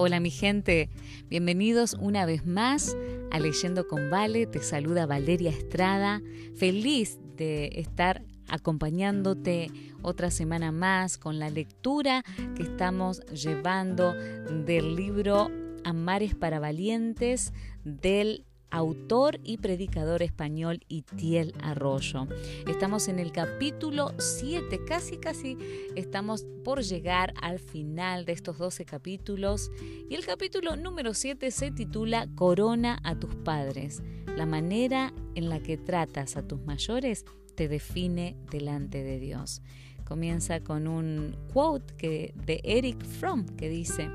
Hola mi gente, bienvenidos una vez más a Leyendo con Vale, te saluda Valeria Estrada, feliz de estar acompañándote otra semana más con la lectura que estamos llevando del libro Amares para Valientes del autor y predicador español Itiel Arroyo. Estamos en el capítulo 7, casi casi estamos por llegar al final de estos 12 capítulos y el capítulo número 7 se titula Corona a tus padres. La manera en la que tratas a tus mayores te define delante de Dios. Comienza con un quote que, de Eric Fromm que dice,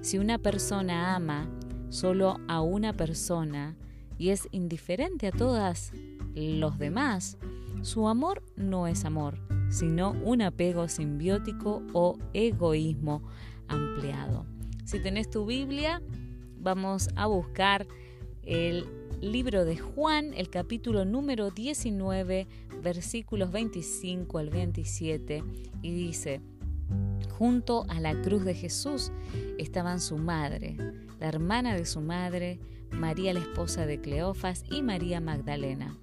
si una persona ama solo a una persona, y es indiferente a todas los demás, su amor no es amor, sino un apego simbiótico o egoísmo ampliado. Si tenés tu Biblia, vamos a buscar el libro de Juan, el capítulo número 19, versículos 25 al 27, y dice, junto a la cruz de Jesús estaban su madre, la hermana de su madre, María la esposa de Cleofas y María Magdalena.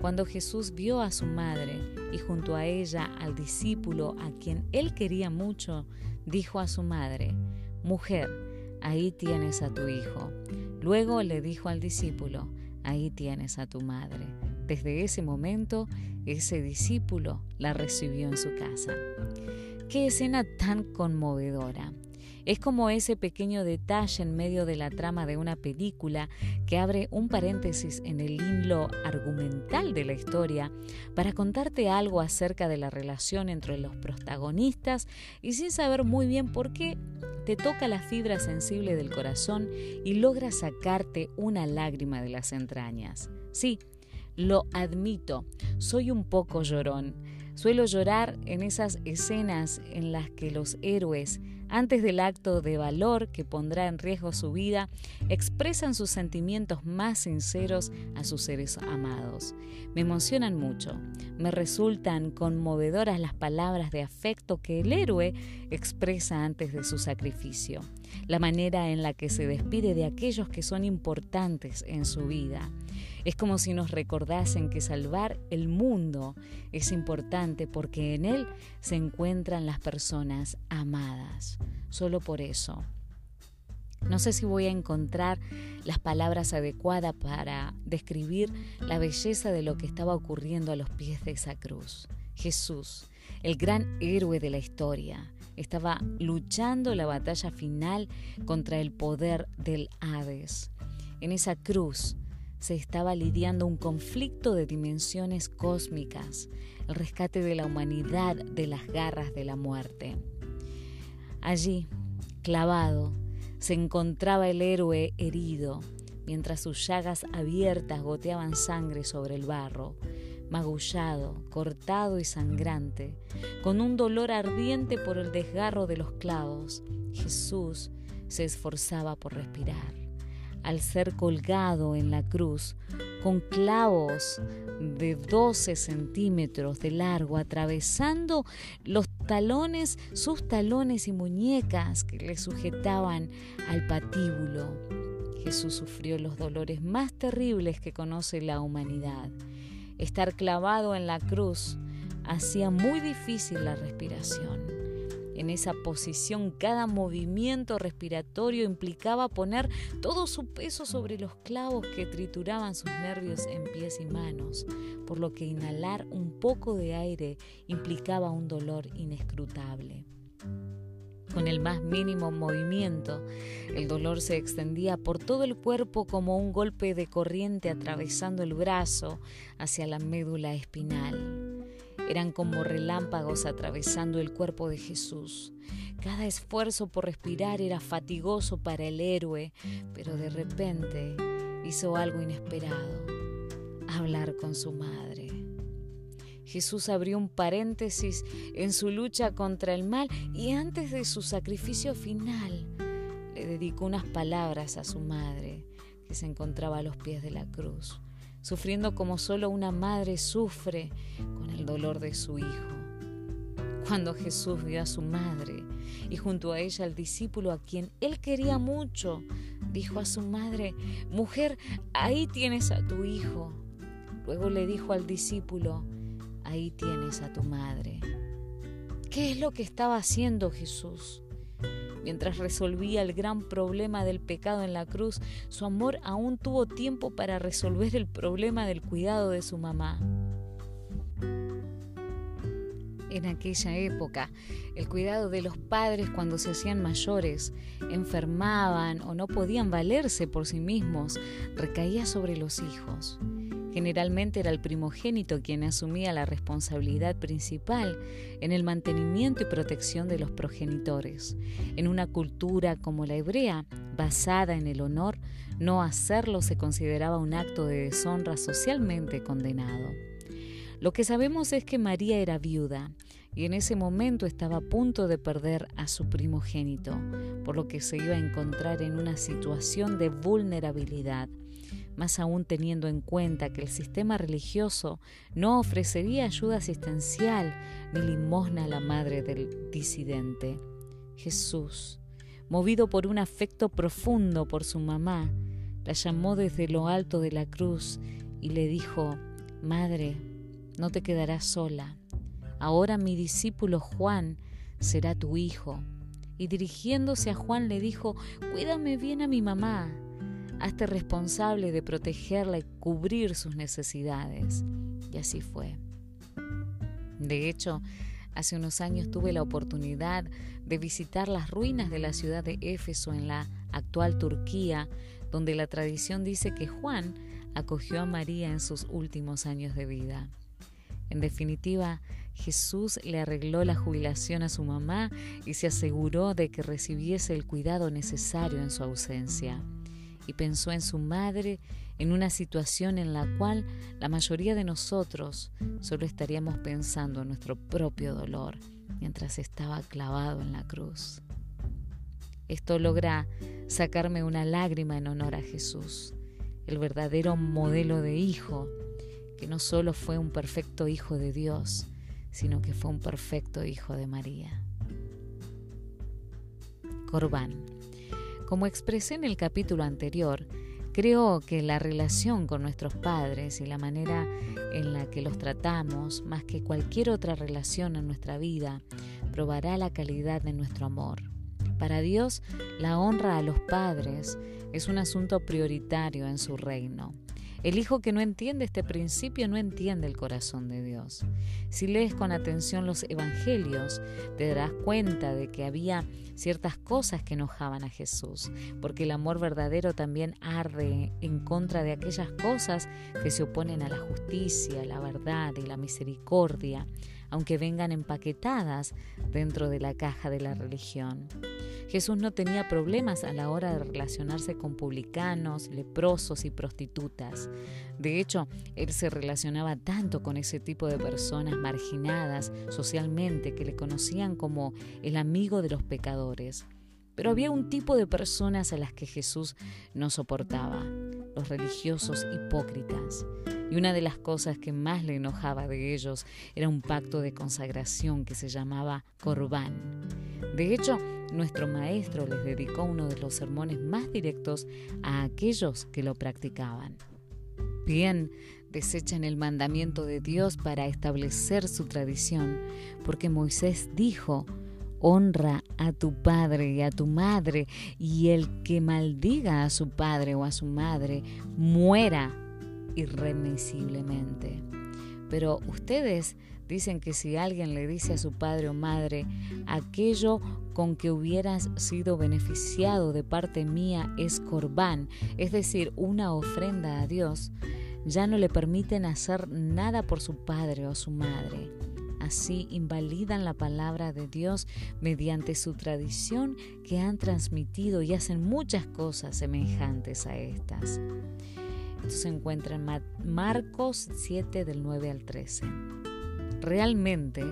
Cuando Jesús vio a su madre y junto a ella al discípulo a quien él quería mucho, dijo a su madre, Mujer, ahí tienes a tu hijo. Luego le dijo al discípulo, ahí tienes a tu madre. Desde ese momento, ese discípulo la recibió en su casa. Qué escena tan conmovedora. Es como ese pequeño detalle en medio de la trama de una película que abre un paréntesis en el hilo argumental de la historia para contarte algo acerca de la relación entre los protagonistas y sin saber muy bien por qué te toca la fibra sensible del corazón y logra sacarte una lágrima de las entrañas. Sí, lo admito, soy un poco llorón. Suelo llorar en esas escenas en las que los héroes antes del acto de valor que pondrá en riesgo su vida, expresan sus sentimientos más sinceros a sus seres amados. Me emocionan mucho, me resultan conmovedoras las palabras de afecto que el héroe expresa antes de su sacrificio, la manera en la que se despide de aquellos que son importantes en su vida. Es como si nos recordasen que salvar el mundo es importante porque en él se encuentran las personas amadas. Solo por eso. No sé si voy a encontrar las palabras adecuadas para describir la belleza de lo que estaba ocurriendo a los pies de esa cruz. Jesús, el gran héroe de la historia, estaba luchando la batalla final contra el poder del Hades. En esa cruz se estaba lidiando un conflicto de dimensiones cósmicas, el rescate de la humanidad de las garras de la muerte. Allí, clavado, se encontraba el héroe herido, mientras sus llagas abiertas goteaban sangre sobre el barro, magullado, cortado y sangrante, con un dolor ardiente por el desgarro de los clavos. Jesús se esforzaba por respirar al ser colgado en la cruz con clavos de 12 centímetros de largo, atravesando los talones, sus talones y muñecas que le sujetaban al patíbulo. Jesús sufrió los dolores más terribles que conoce la humanidad. Estar clavado en la cruz hacía muy difícil la respiración. En esa posición cada movimiento respiratorio implicaba poner todo su peso sobre los clavos que trituraban sus nervios en pies y manos, por lo que inhalar un poco de aire implicaba un dolor inescrutable. Con el más mínimo movimiento, el dolor se extendía por todo el cuerpo como un golpe de corriente atravesando el brazo hacia la médula espinal eran como relámpagos atravesando el cuerpo de Jesús. Cada esfuerzo por respirar era fatigoso para el héroe, pero de repente hizo algo inesperado, hablar con su madre. Jesús abrió un paréntesis en su lucha contra el mal y antes de su sacrificio final le dedicó unas palabras a su madre que se encontraba a los pies de la cruz sufriendo como solo una madre sufre con el dolor de su hijo. cuando Jesús vio a su madre y junto a ella al discípulo a quien él quería mucho, dijo a su madre, Mujer, ahí tienes a tu hijo. Luego le dijo al discípulo, Ahí tienes a tu madre. ¿Qué es lo que estaba haciendo Jesús? Mientras resolvía el gran problema del pecado en la cruz, su amor aún tuvo tiempo para resolver el problema del cuidado de su mamá. En aquella época, el cuidado de los padres cuando se hacían mayores, enfermaban o no podían valerse por sí mismos, recaía sobre los hijos. Generalmente era el primogénito quien asumía la responsabilidad principal en el mantenimiento y protección de los progenitores. En una cultura como la hebrea, basada en el honor, no hacerlo se consideraba un acto de deshonra socialmente condenado. Lo que sabemos es que María era viuda y en ese momento estaba a punto de perder a su primogénito, por lo que se iba a encontrar en una situación de vulnerabilidad más aún teniendo en cuenta que el sistema religioso no ofrecería ayuda asistencial ni limosna a la madre del disidente. Jesús, movido por un afecto profundo por su mamá, la llamó desde lo alto de la cruz y le dijo, Madre, no te quedarás sola. Ahora mi discípulo Juan será tu hijo. Y dirigiéndose a Juan le dijo, Cuídame bien a mi mamá hazte responsable de protegerla y cubrir sus necesidades. Y así fue. De hecho, hace unos años tuve la oportunidad de visitar las ruinas de la ciudad de Éfeso en la actual Turquía, donde la tradición dice que Juan acogió a María en sus últimos años de vida. En definitiva, Jesús le arregló la jubilación a su mamá y se aseguró de que recibiese el cuidado necesario en su ausencia y pensó en su madre en una situación en la cual la mayoría de nosotros solo estaríamos pensando en nuestro propio dolor mientras estaba clavado en la cruz. Esto logra sacarme una lágrima en honor a Jesús, el verdadero modelo de hijo, que no solo fue un perfecto hijo de Dios, sino que fue un perfecto hijo de María. Corbán. Como expresé en el capítulo anterior, creo que la relación con nuestros padres y la manera en la que los tratamos, más que cualquier otra relación en nuestra vida, probará la calidad de nuestro amor. Para Dios, la honra a los padres es un asunto prioritario en su reino. El hijo que no entiende este principio no entiende el corazón de Dios. Si lees con atención los evangelios, te darás cuenta de que había ciertas cosas que enojaban a Jesús, porque el amor verdadero también arde en contra de aquellas cosas que se oponen a la justicia, la verdad y la misericordia, aunque vengan empaquetadas dentro de la caja de la religión. Jesús no tenía problemas a la hora de relacionarse con publicanos, leprosos y prostitutas. De hecho, él se relacionaba tanto con ese tipo de personas marginadas socialmente que le conocían como el amigo de los pecadores. Pero había un tipo de personas a las que Jesús no soportaba, los religiosos hipócritas. Y una de las cosas que más le enojaba de ellos era un pacto de consagración que se llamaba Corbán. De hecho, nuestro maestro les dedicó uno de los sermones más directos a aquellos que lo practicaban. Bien, desechan el mandamiento de Dios para establecer su tradición, porque Moisés dijo, honra a tu padre y a tu madre, y el que maldiga a su padre o a su madre muera irremisiblemente. Pero ustedes dicen que si alguien le dice a su padre o madre, aquello con que hubieras sido beneficiado de parte mía es corbán, es decir, una ofrenda a Dios, ya no le permiten hacer nada por su padre o su madre. Así invalidan la palabra de Dios mediante su tradición que han transmitido y hacen muchas cosas semejantes a estas. Esto se encuentra en Marcos 7 del 9 al 13. Realmente,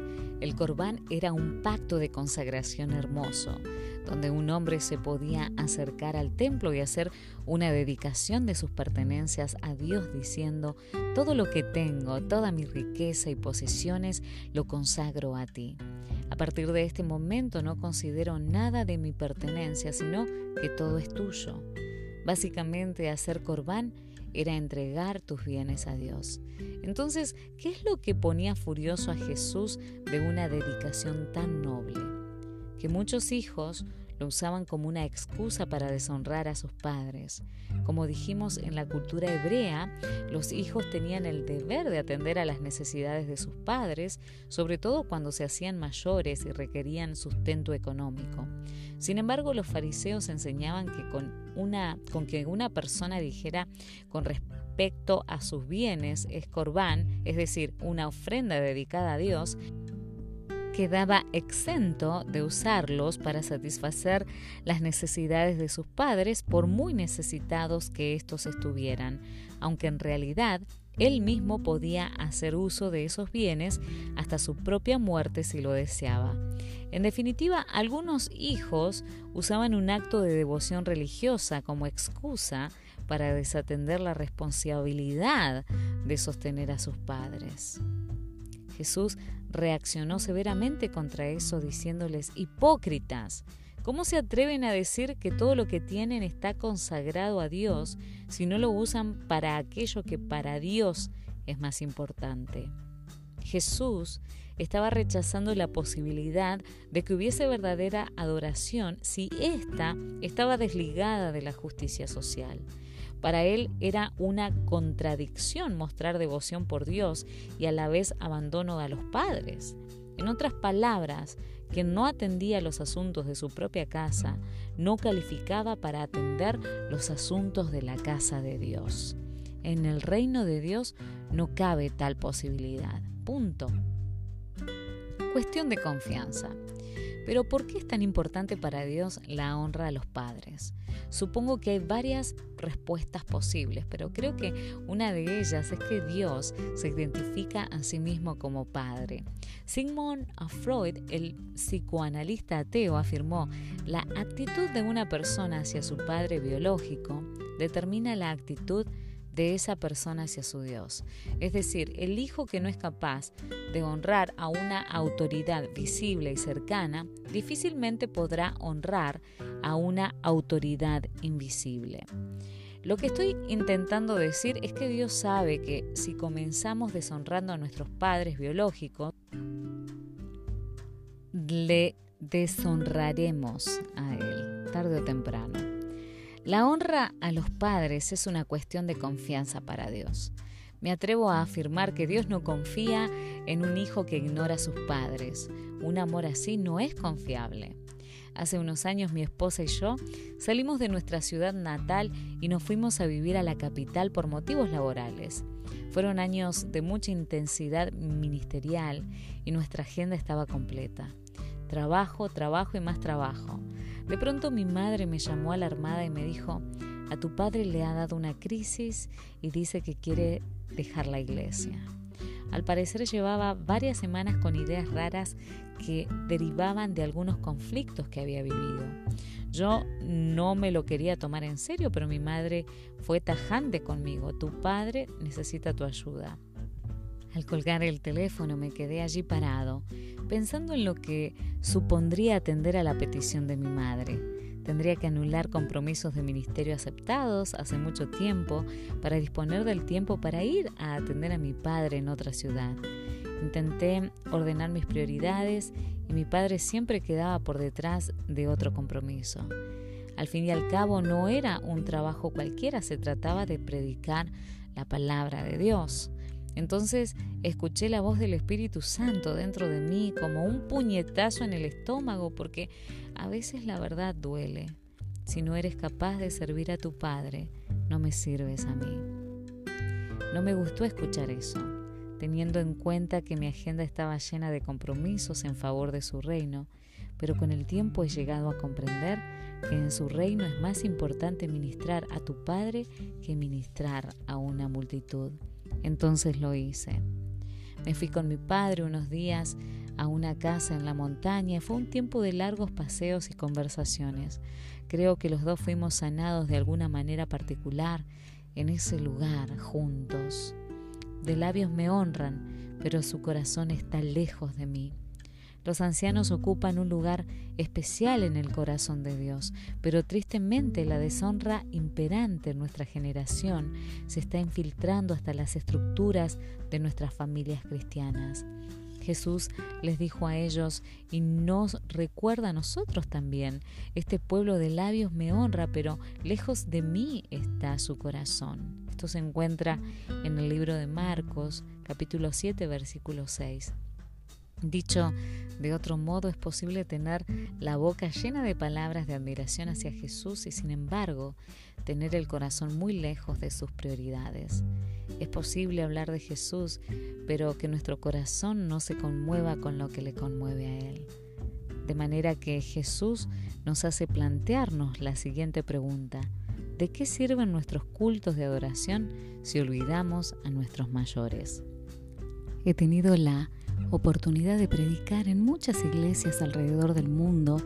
el corbán era un pacto de consagración hermoso, donde un hombre se podía acercar al templo y hacer una dedicación de sus pertenencias a Dios diciendo, todo lo que tengo, toda mi riqueza y posesiones, lo consagro a ti. A partir de este momento no considero nada de mi pertenencia, sino que todo es tuyo. Básicamente hacer corbán era entregar tus bienes a Dios. Entonces, ¿qué es lo que ponía furioso a Jesús de una dedicación tan noble? Que muchos hijos lo usaban como una excusa para deshonrar a sus padres. Como dijimos en la cultura hebrea, los hijos tenían el deber de atender a las necesidades de sus padres, sobre todo cuando se hacían mayores y requerían sustento económico. Sin embargo, los fariseos enseñaban que con, una, con que una persona dijera con respecto a sus bienes es corbán, es decir, una ofrenda dedicada a Dios, quedaba exento de usarlos para satisfacer las necesidades de sus padres por muy necesitados que éstos estuvieran, aunque en realidad él mismo podía hacer uso de esos bienes hasta su propia muerte si lo deseaba. En definitiva, algunos hijos usaban un acto de devoción religiosa como excusa para desatender la responsabilidad de sostener a sus padres. Jesús reaccionó severamente contra eso diciéndoles hipócritas. ¿Cómo se atreven a decir que todo lo que tienen está consagrado a Dios si no lo usan para aquello que para Dios es más importante? Jesús estaba rechazando la posibilidad de que hubiese verdadera adoración si ésta estaba desligada de la justicia social. Para él era una contradicción mostrar devoción por Dios y a la vez abandono a los padres. En otras palabras, quien no atendía los asuntos de su propia casa no calificaba para atender los asuntos de la casa de Dios. En el reino de Dios no cabe tal posibilidad. Punto. Cuestión de confianza. Pero ¿por qué es tan importante para Dios la honra a los padres? Supongo que hay varias respuestas posibles, pero creo que una de ellas es que Dios se identifica a sí mismo como padre. Sigmund Freud, el psicoanalista ateo, afirmó, la actitud de una persona hacia su padre biológico determina la actitud de esa persona hacia su Dios. Es decir, el hijo que no es capaz de honrar a una autoridad visible y cercana, difícilmente podrá honrar a una autoridad invisible. Lo que estoy intentando decir es que Dios sabe que si comenzamos deshonrando a nuestros padres biológicos, le deshonraremos a Él, tarde o temprano. La honra a los padres es una cuestión de confianza para Dios. Me atrevo a afirmar que Dios no confía en un hijo que ignora a sus padres. Un amor así no es confiable. Hace unos años mi esposa y yo salimos de nuestra ciudad natal y nos fuimos a vivir a la capital por motivos laborales. Fueron años de mucha intensidad ministerial y nuestra agenda estaba completa. Trabajo, trabajo y más trabajo. De pronto mi madre me llamó alarmada y me dijo, a tu padre le ha dado una crisis y dice que quiere dejar la iglesia. Al parecer llevaba varias semanas con ideas raras que derivaban de algunos conflictos que había vivido. Yo no me lo quería tomar en serio, pero mi madre fue tajante conmigo. Tu padre necesita tu ayuda. Al colgar el teléfono me quedé allí parado, pensando en lo que supondría atender a la petición de mi madre. Tendría que anular compromisos de ministerio aceptados hace mucho tiempo para disponer del tiempo para ir a atender a mi padre en otra ciudad. Intenté ordenar mis prioridades y mi padre siempre quedaba por detrás de otro compromiso. Al fin y al cabo no era un trabajo cualquiera, se trataba de predicar la palabra de Dios. Entonces escuché la voz del Espíritu Santo dentro de mí como un puñetazo en el estómago porque a veces la verdad duele. Si no eres capaz de servir a tu Padre, no me sirves a mí. No me gustó escuchar eso, teniendo en cuenta que mi agenda estaba llena de compromisos en favor de su reino, pero con el tiempo he llegado a comprender que en su reino es más importante ministrar a tu Padre que ministrar a una multitud. Entonces lo hice. Me fui con mi padre unos días a una casa en la montaña. Fue un tiempo de largos paseos y conversaciones. Creo que los dos fuimos sanados de alguna manera particular en ese lugar juntos. De labios me honran, pero su corazón está lejos de mí. Los ancianos ocupan un lugar especial en el corazón de Dios, pero tristemente la deshonra imperante en nuestra generación se está infiltrando hasta las estructuras de nuestras familias cristianas. Jesús les dijo a ellos y nos recuerda a nosotros también, este pueblo de labios me honra, pero lejos de mí está su corazón. Esto se encuentra en el libro de Marcos, capítulo 7, versículo 6. Dicho de otro modo, es posible tener la boca llena de palabras de admiración hacia Jesús y sin embargo tener el corazón muy lejos de sus prioridades. Es posible hablar de Jesús, pero que nuestro corazón no se conmueva con lo que le conmueve a Él. De manera que Jesús nos hace plantearnos la siguiente pregunta. ¿De qué sirven nuestros cultos de adoración si olvidamos a nuestros mayores? He tenido la oportunidad de predicar en muchas iglesias alrededor del mundo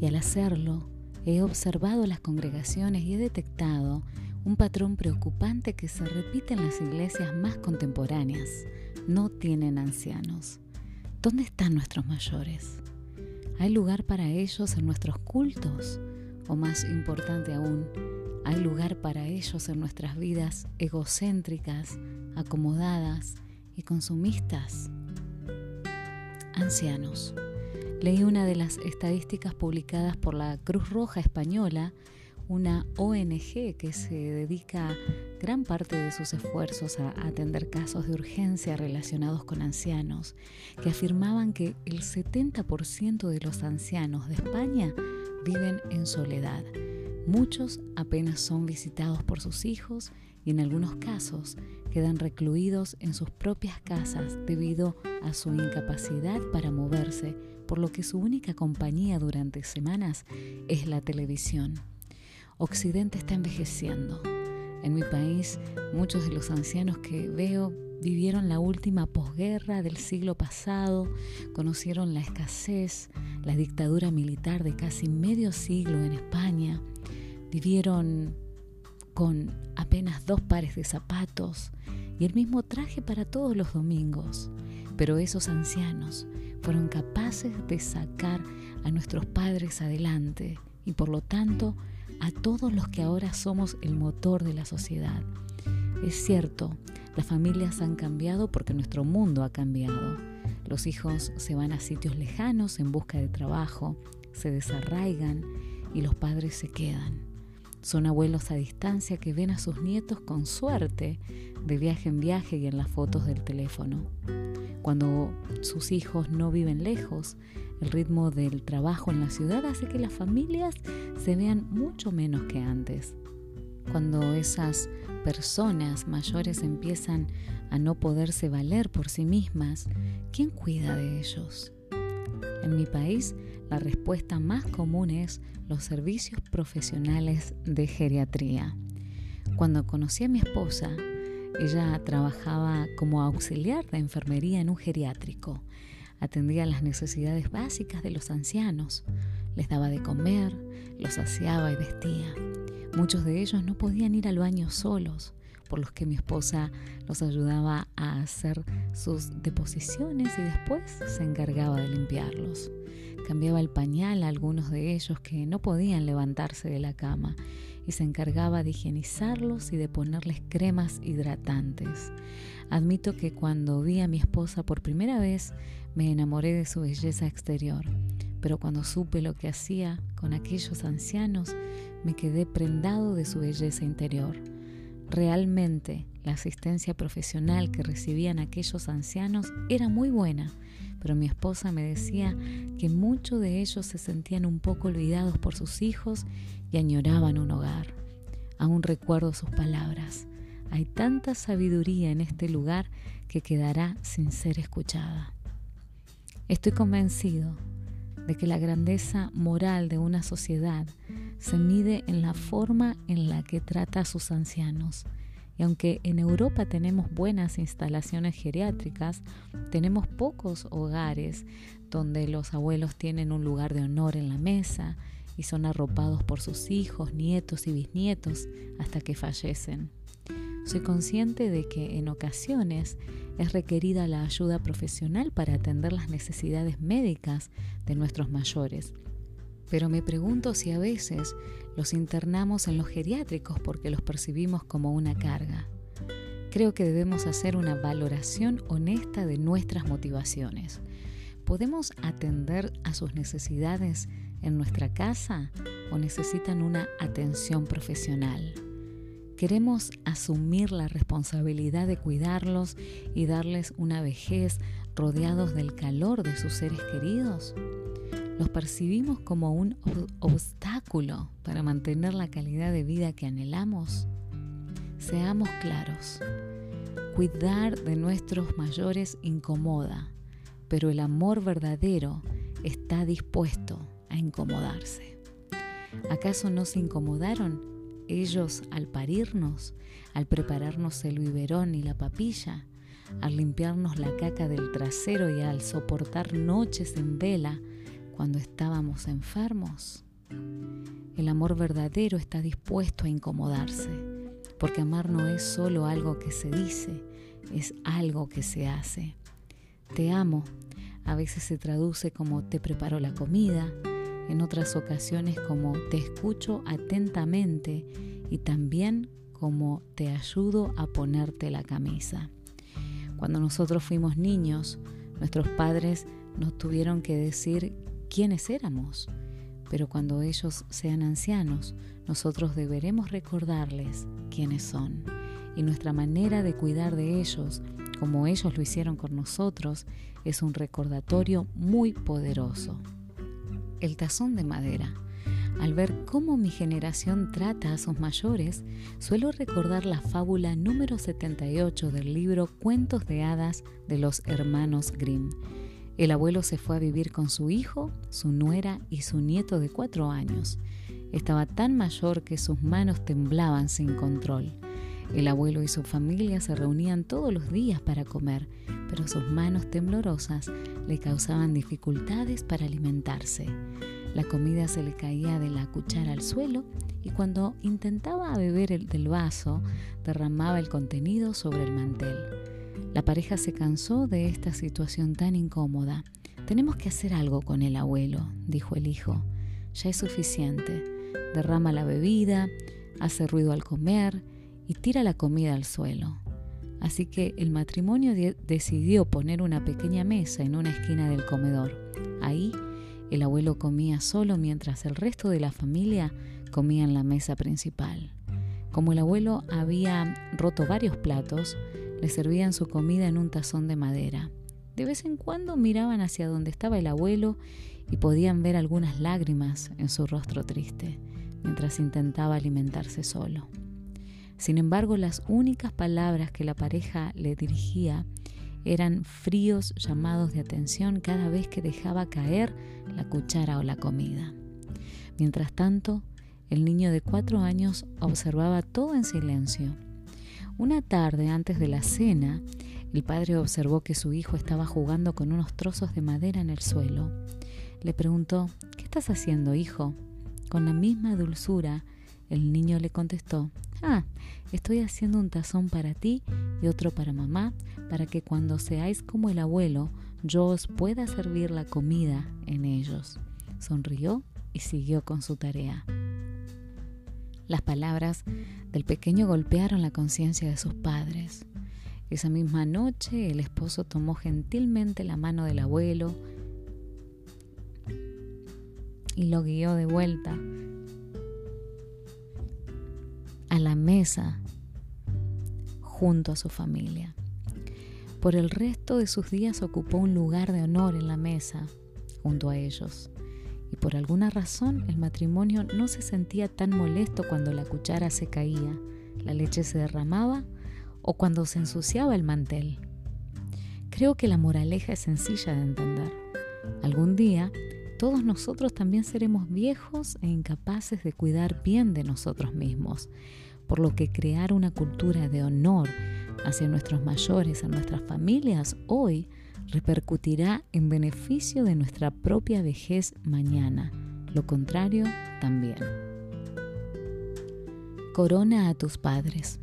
y al hacerlo he observado las congregaciones y he detectado un patrón preocupante que se repite en las iglesias más contemporáneas. No tienen ancianos. ¿Dónde están nuestros mayores? ¿Hay lugar para ellos en nuestros cultos? O más importante aún, ¿hay lugar para ellos en nuestras vidas egocéntricas, acomodadas y consumistas? Ancianos. Leí una de las estadísticas publicadas por la Cruz Roja Española una ONG que se dedica gran parte de sus esfuerzos a atender casos de urgencia relacionados con ancianos, que afirmaban que el 70% de los ancianos de España viven en soledad. Muchos apenas son visitados por sus hijos y en algunos casos quedan recluidos en sus propias casas debido a su incapacidad para moverse, por lo que su única compañía durante semanas es la televisión. Occidente está envejeciendo. En mi país, muchos de los ancianos que veo vivieron la última posguerra del siglo pasado, conocieron la escasez, la dictadura militar de casi medio siglo en España, vivieron con apenas dos pares de zapatos y el mismo traje para todos los domingos. Pero esos ancianos fueron capaces de sacar a nuestros padres adelante y por lo tanto a todos los que ahora somos el motor de la sociedad. Es cierto, las familias han cambiado porque nuestro mundo ha cambiado. Los hijos se van a sitios lejanos en busca de trabajo, se desarraigan y los padres se quedan. Son abuelos a distancia que ven a sus nietos con suerte de viaje en viaje y en las fotos del teléfono. Cuando sus hijos no viven lejos, el ritmo del trabajo en la ciudad hace que las familias se vean mucho menos que antes. Cuando esas personas mayores empiezan a no poderse valer por sí mismas, ¿quién cuida de ellos? En mi país, la respuesta más común es los servicios profesionales de geriatría. Cuando conocí a mi esposa, ella trabajaba como auxiliar de enfermería en un geriátrico atendía las necesidades básicas de los ancianos, les daba de comer, los aseaba y vestía. Muchos de ellos no podían ir al baño solos, por los que mi esposa los ayudaba a hacer sus deposiciones y después se encargaba de limpiarlos. Cambiaba el pañal a algunos de ellos que no podían levantarse de la cama y se encargaba de higienizarlos y de ponerles cremas hidratantes. Admito que cuando vi a mi esposa por primera vez me enamoré de su belleza exterior, pero cuando supe lo que hacía con aquellos ancianos, me quedé prendado de su belleza interior. Realmente la asistencia profesional que recibían aquellos ancianos era muy buena, pero mi esposa me decía que muchos de ellos se sentían un poco olvidados por sus hijos y añoraban un hogar. Aún recuerdo sus palabras. Hay tanta sabiduría en este lugar que quedará sin ser escuchada. Estoy convencido de que la grandeza moral de una sociedad se mide en la forma en la que trata a sus ancianos. Y aunque en Europa tenemos buenas instalaciones geriátricas, tenemos pocos hogares donde los abuelos tienen un lugar de honor en la mesa y son arropados por sus hijos, nietos y bisnietos hasta que fallecen. soy consciente de que en ocasiones es requerida la ayuda profesional para atender las necesidades médicas de nuestros mayores. Pero me pregunto si a veces los internamos en los geriátricos porque los percibimos como una carga. Creo que debemos hacer una valoración honesta de nuestras motivaciones. ¿Podemos atender a sus necesidades en nuestra casa o necesitan una atención profesional? ¿Queremos asumir la responsabilidad de cuidarlos y darles una vejez rodeados del calor de sus seres queridos? ¿Los percibimos como un obstáculo para mantener la calidad de vida que anhelamos? Seamos claros, cuidar de nuestros mayores incomoda, pero el amor verdadero está dispuesto a incomodarse. ¿Acaso no se incomodaron ellos al parirnos, al prepararnos el biberón y la papilla, al limpiarnos la caca del trasero y al soportar noches en vela cuando estábamos enfermos. El amor verdadero está dispuesto a incomodarse, porque amar no es solo algo que se dice, es algo que se hace. Te amo a veces se traduce como te preparo la comida, en otras ocasiones como te escucho atentamente y también como te ayudo a ponerte la camisa. Cuando nosotros fuimos niños, nuestros padres nos tuvieron que decir quiénes éramos, pero cuando ellos sean ancianos, nosotros deberemos recordarles quiénes son. Y nuestra manera de cuidar de ellos, como ellos lo hicieron con nosotros, es un recordatorio muy poderoso el tazón de madera. Al ver cómo mi generación trata a sus mayores, suelo recordar la fábula número 78 del libro Cuentos de Hadas de los hermanos Grimm. El abuelo se fue a vivir con su hijo, su nuera y su nieto de cuatro años. Estaba tan mayor que sus manos temblaban sin control. El abuelo y su familia se reunían todos los días para comer, pero sus manos temblorosas le causaban dificultades para alimentarse. La comida se le caía de la cuchara al suelo y cuando intentaba beber el del vaso derramaba el contenido sobre el mantel. La pareja se cansó de esta situación tan incómoda. Tenemos que hacer algo con el abuelo, dijo el hijo. Ya es suficiente. Derrama la bebida, hace ruido al comer, y tira la comida al suelo. Así que el matrimonio decidió poner una pequeña mesa en una esquina del comedor. Ahí el abuelo comía solo mientras el resto de la familia comía en la mesa principal. Como el abuelo había roto varios platos, le servían su comida en un tazón de madera. De vez en cuando miraban hacia donde estaba el abuelo y podían ver algunas lágrimas en su rostro triste, mientras intentaba alimentarse solo. Sin embargo, las únicas palabras que la pareja le dirigía eran fríos llamados de atención cada vez que dejaba caer la cuchara o la comida. Mientras tanto, el niño de cuatro años observaba todo en silencio. Una tarde antes de la cena, el padre observó que su hijo estaba jugando con unos trozos de madera en el suelo. Le preguntó, ¿qué estás haciendo, hijo? Con la misma dulzura, el niño le contestó, ah, estoy haciendo un tazón para ti y otro para mamá, para que cuando seáis como el abuelo, yo os pueda servir la comida en ellos. Sonrió y siguió con su tarea. Las palabras del pequeño golpearon la conciencia de sus padres. Esa misma noche el esposo tomó gentilmente la mano del abuelo y lo guió de vuelta a la mesa junto a su familia. Por el resto de sus días ocupó un lugar de honor en la mesa junto a ellos. Y por alguna razón el matrimonio no se sentía tan molesto cuando la cuchara se caía, la leche se derramaba o cuando se ensuciaba el mantel. Creo que la moraleja es sencilla de entender. Algún día todos nosotros también seremos viejos e incapaces de cuidar bien de nosotros mismos por lo que crear una cultura de honor hacia nuestros mayores, a nuestras familias hoy, repercutirá en beneficio de nuestra propia vejez mañana. Lo contrario también. Corona a tus padres.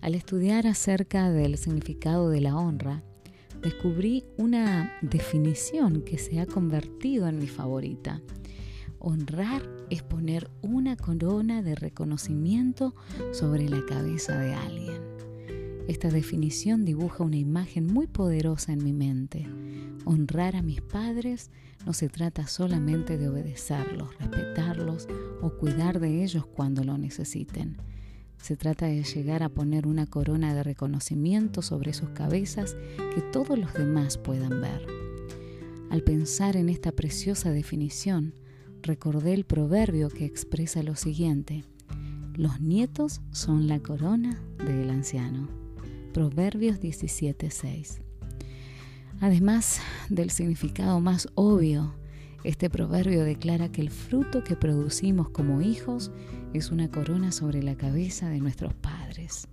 Al estudiar acerca del significado de la honra, descubrí una definición que se ha convertido en mi favorita. Honrar es poner una corona de reconocimiento sobre la cabeza de alguien. Esta definición dibuja una imagen muy poderosa en mi mente. Honrar a mis padres no se trata solamente de obedecerlos, respetarlos o cuidar de ellos cuando lo necesiten. Se trata de llegar a poner una corona de reconocimiento sobre sus cabezas que todos los demás puedan ver. Al pensar en esta preciosa definición, recordé el proverbio que expresa lo siguiente. Los nietos son la corona del anciano. Proverbios 17:6. Además del significado más obvio, este proverbio declara que el fruto que producimos como hijos es una corona sobre la cabeza de nuestros padres.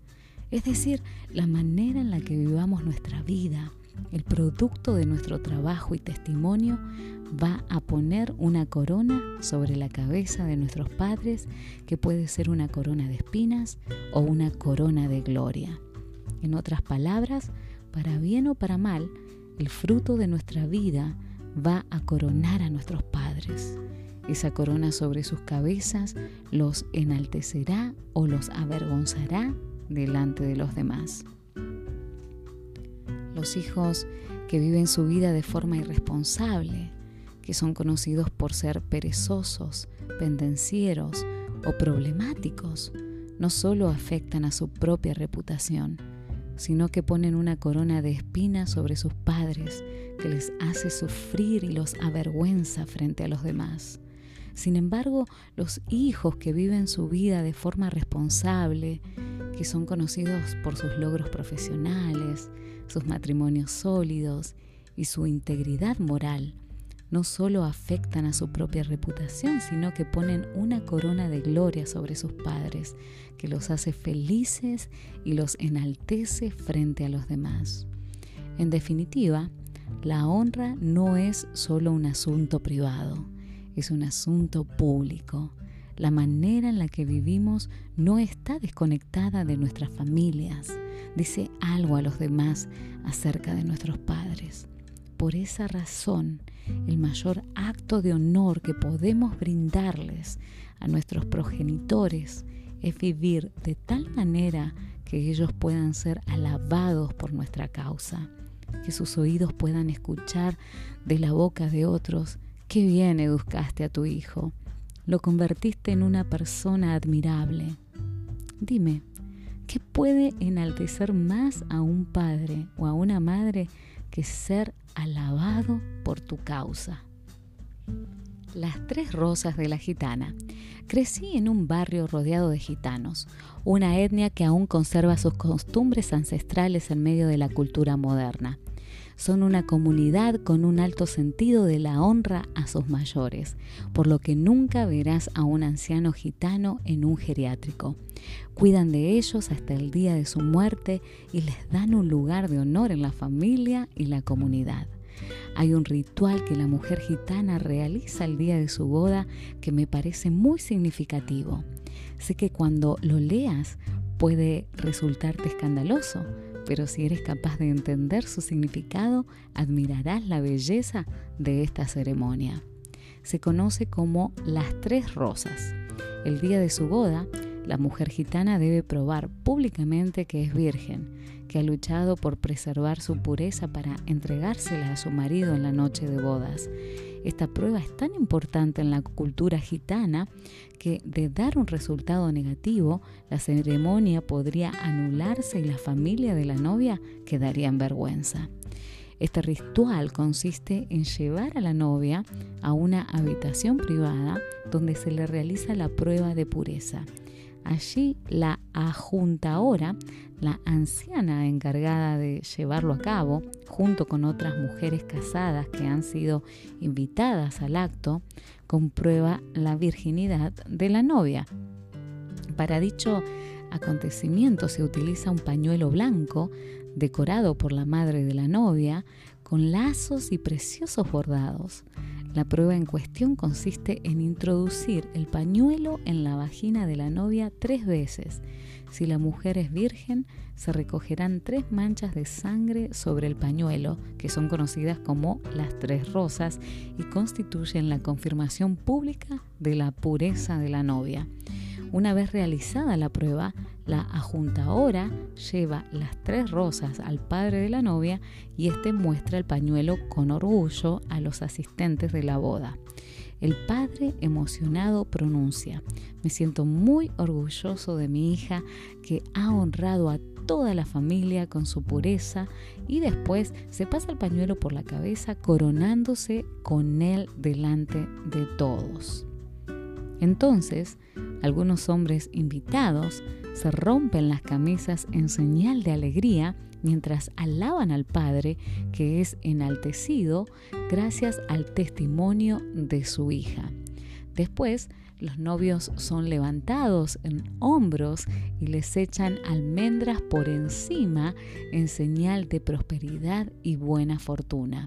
Es decir, la manera en la que vivamos nuestra vida, el producto de nuestro trabajo y testimonio va a poner una corona sobre la cabeza de nuestros padres que puede ser una corona de espinas o una corona de gloria. En otras palabras, para bien o para mal, el fruto de nuestra vida va a coronar a nuestros padres. Esa corona sobre sus cabezas los enaltecerá o los avergonzará delante de los demás. Los hijos que viven su vida de forma irresponsable, que son conocidos por ser perezosos, pendencieros o problemáticos, no solo afectan a su propia reputación, sino que ponen una corona de espinas sobre sus padres que les hace sufrir y los avergüenza frente a los demás. Sin embargo, los hijos que viven su vida de forma responsable, que son conocidos por sus logros profesionales, sus matrimonios sólidos y su integridad moral, no solo afectan a su propia reputación, sino que ponen una corona de gloria sobre sus padres, que los hace felices y los enaltece frente a los demás. En definitiva, la honra no es solo un asunto privado, es un asunto público. La manera en la que vivimos no está desconectada de nuestras familias. Dice algo a los demás acerca de nuestros padres. Por esa razón, el mayor acto de honor que podemos brindarles a nuestros progenitores es vivir de tal manera que ellos puedan ser alabados por nuestra causa, que sus oídos puedan escuchar de la boca de otros, qué bien educaste a tu hijo, lo convertiste en una persona admirable. Dime, ¿qué puede enaltecer más a un padre o a una madre que ser alabado por tu causa. Las tres rosas de la gitana. Crecí en un barrio rodeado de gitanos, una etnia que aún conserva sus costumbres ancestrales en medio de la cultura moderna. Son una comunidad con un alto sentido de la honra a sus mayores, por lo que nunca verás a un anciano gitano en un geriátrico. Cuidan de ellos hasta el día de su muerte y les dan un lugar de honor en la familia y la comunidad. Hay un ritual que la mujer gitana realiza el día de su boda que me parece muy significativo. Sé que cuando lo leas puede resultarte escandaloso, pero si eres capaz de entender su significado, admirarás la belleza de esta ceremonia. Se conoce como las tres rosas. El día de su boda, la mujer gitana debe probar públicamente que es virgen, que ha luchado por preservar su pureza para entregársela a su marido en la noche de bodas. Esta prueba es tan importante en la cultura gitana que de dar un resultado negativo, la ceremonia podría anularse y la familia de la novia quedaría en vergüenza. Este ritual consiste en llevar a la novia a una habitación privada donde se le realiza la prueba de pureza. Allí la ahora la anciana encargada de llevarlo a cabo, junto con otras mujeres casadas que han sido invitadas al acto, comprueba la virginidad de la novia. Para dicho acontecimiento se utiliza un pañuelo blanco decorado por la madre de la novia con lazos y preciosos bordados. La prueba en cuestión consiste en introducir el pañuelo en la vagina de la novia tres veces. Si la mujer es virgen, se recogerán tres manchas de sangre sobre el pañuelo, que son conocidas como las tres rosas, y constituyen la confirmación pública de la pureza de la novia. Una vez realizada la prueba, la ajuntadora lleva las tres rosas al padre de la novia y éste muestra el pañuelo con orgullo a los asistentes de la boda. El padre emocionado pronuncia, me siento muy orgulloso de mi hija que ha honrado a toda la familia con su pureza y después se pasa el pañuelo por la cabeza coronándose con él delante de todos. Entonces, algunos hombres invitados se rompen las camisas en señal de alegría mientras alaban al Padre que es enaltecido gracias al testimonio de su hija. Después, los novios son levantados en hombros y les echan almendras por encima en señal de prosperidad y buena fortuna.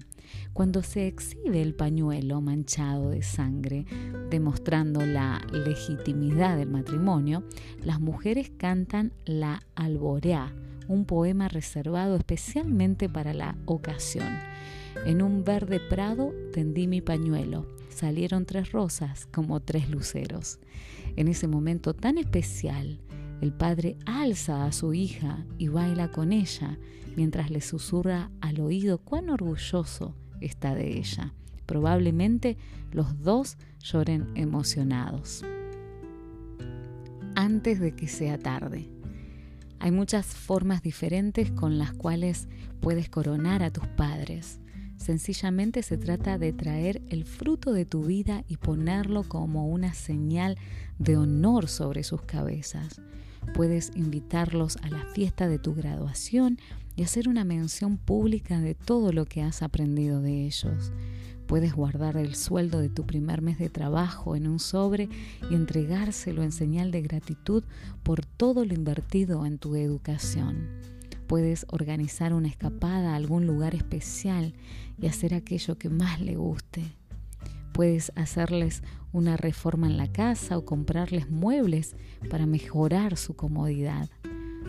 Cuando se exhibe el pañuelo manchado de sangre, demostrando la legitimidad del matrimonio, las mujeres cantan la alborea, un poema reservado especialmente para la ocasión. En un verde prado tendí mi pañuelo. Salieron tres rosas como tres luceros. En ese momento tan especial, el padre alza a su hija y baila con ella mientras le susurra al oído cuán orgulloso está de ella. Probablemente los dos lloren emocionados. Antes de que sea tarde. Hay muchas formas diferentes con las cuales puedes coronar a tus padres. Sencillamente se trata de traer el fruto de tu vida y ponerlo como una señal de honor sobre sus cabezas. Puedes invitarlos a la fiesta de tu graduación y hacer una mención pública de todo lo que has aprendido de ellos. Puedes guardar el sueldo de tu primer mes de trabajo en un sobre y entregárselo en señal de gratitud por todo lo invertido en tu educación. Puedes organizar una escapada a algún lugar especial y hacer aquello que más le guste. Puedes hacerles una reforma en la casa o comprarles muebles para mejorar su comodidad.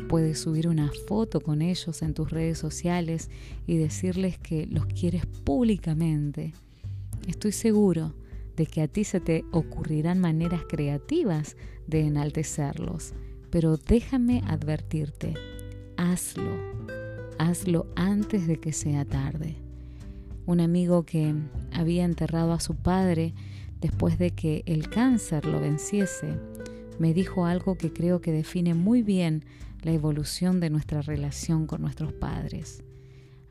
Puedes subir una foto con ellos en tus redes sociales y decirles que los quieres públicamente. Estoy seguro de que a ti se te ocurrirán maneras creativas de enaltecerlos, pero déjame advertirte, hazlo, hazlo antes de que sea tarde. Un amigo que había enterrado a su padre después de que el cáncer lo venciese, me dijo algo que creo que define muy bien la evolución de nuestra relación con nuestros padres.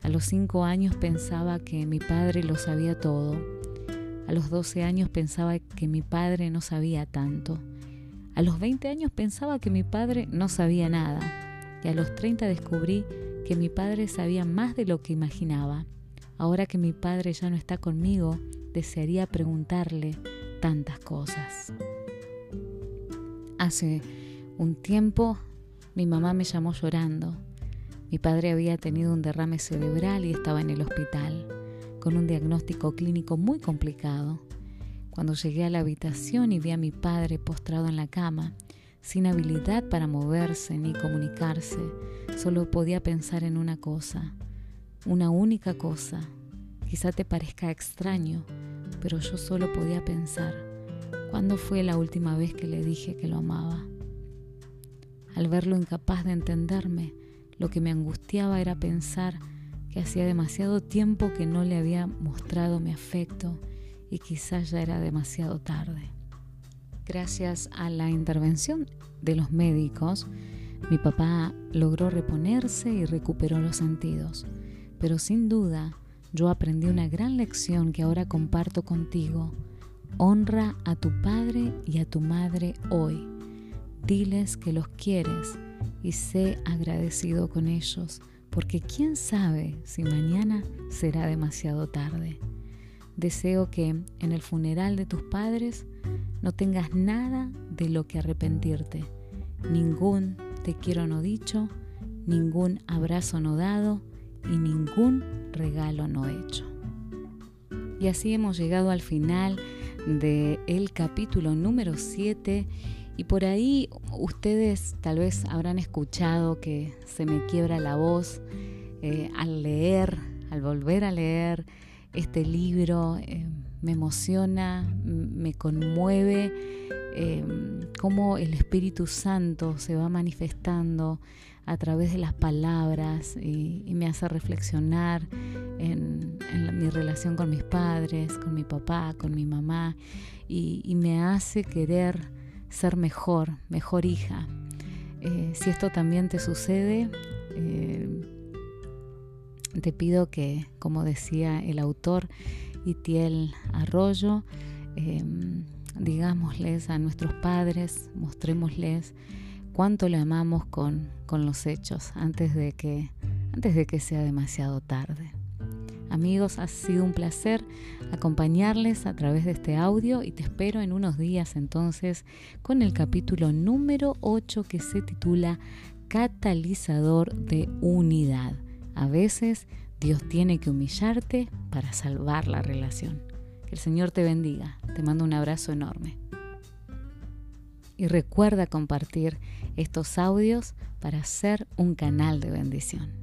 A los cinco años pensaba que mi padre lo sabía todo. A los doce años pensaba que mi padre no sabía tanto. A los veinte años pensaba que mi padre no sabía nada. Y a los treinta descubrí que mi padre sabía más de lo que imaginaba. Ahora que mi padre ya no está conmigo, desearía preguntarle tantas cosas. Hace un tiempo mi mamá me llamó llorando mi padre había tenido un derrame cerebral y estaba en el hospital, con un diagnóstico clínico muy complicado. Cuando llegué a la habitación y vi a mi padre postrado en la cama, sin habilidad para moverse ni comunicarse, solo podía pensar en una cosa, una única cosa. Quizá te parezca extraño, pero yo solo podía pensar, ¿cuándo fue la última vez que le dije que lo amaba? Al verlo incapaz de entenderme, lo que me angustiaba era pensar que hacía demasiado tiempo que no le había mostrado mi afecto y quizás ya era demasiado tarde. Gracias a la intervención de los médicos, mi papá logró reponerse y recuperó los sentidos, pero sin duda yo aprendí una gran lección que ahora comparto contigo. Honra a tu padre y a tu madre hoy. Diles que los quieres y sé agradecido con ellos, porque quién sabe si mañana será demasiado tarde. Deseo que en el funeral de tus padres no tengas nada de lo que arrepentirte, ningún te quiero no dicho, ningún abrazo no dado y ningún regalo no hecho. Y así hemos llegado al final del el capítulo número 7 y por ahí ustedes tal vez habrán escuchado que se me quiebra la voz eh, al leer, al volver a leer este libro. Eh, me emociona, me conmueve eh, cómo el Espíritu Santo se va manifestando a través de las palabras y, me hace reflexionar en, mi relación con mis padres, con mi papá, con mi mamá y, me hace querer ser mejor, mejor hija. Eh, si esto también te sucede, eh, te pido que, como decía el autor Itiel Arroyo, eh, digámosles a nuestros padres, mostrémosles cuánto le amamos con, con los hechos antes de, que, antes de que sea demasiado tarde. Amigos, ha sido un placer acompañarles a través de este audio y te espero en unos días entonces con el capítulo número 8 que se titula Catalizador de Unidad. A veces Dios tiene que humillarte para salvar la relación. Que el Señor te bendiga. Te mando un abrazo enorme. Y recuerda compartir estos audios para ser un canal de bendición.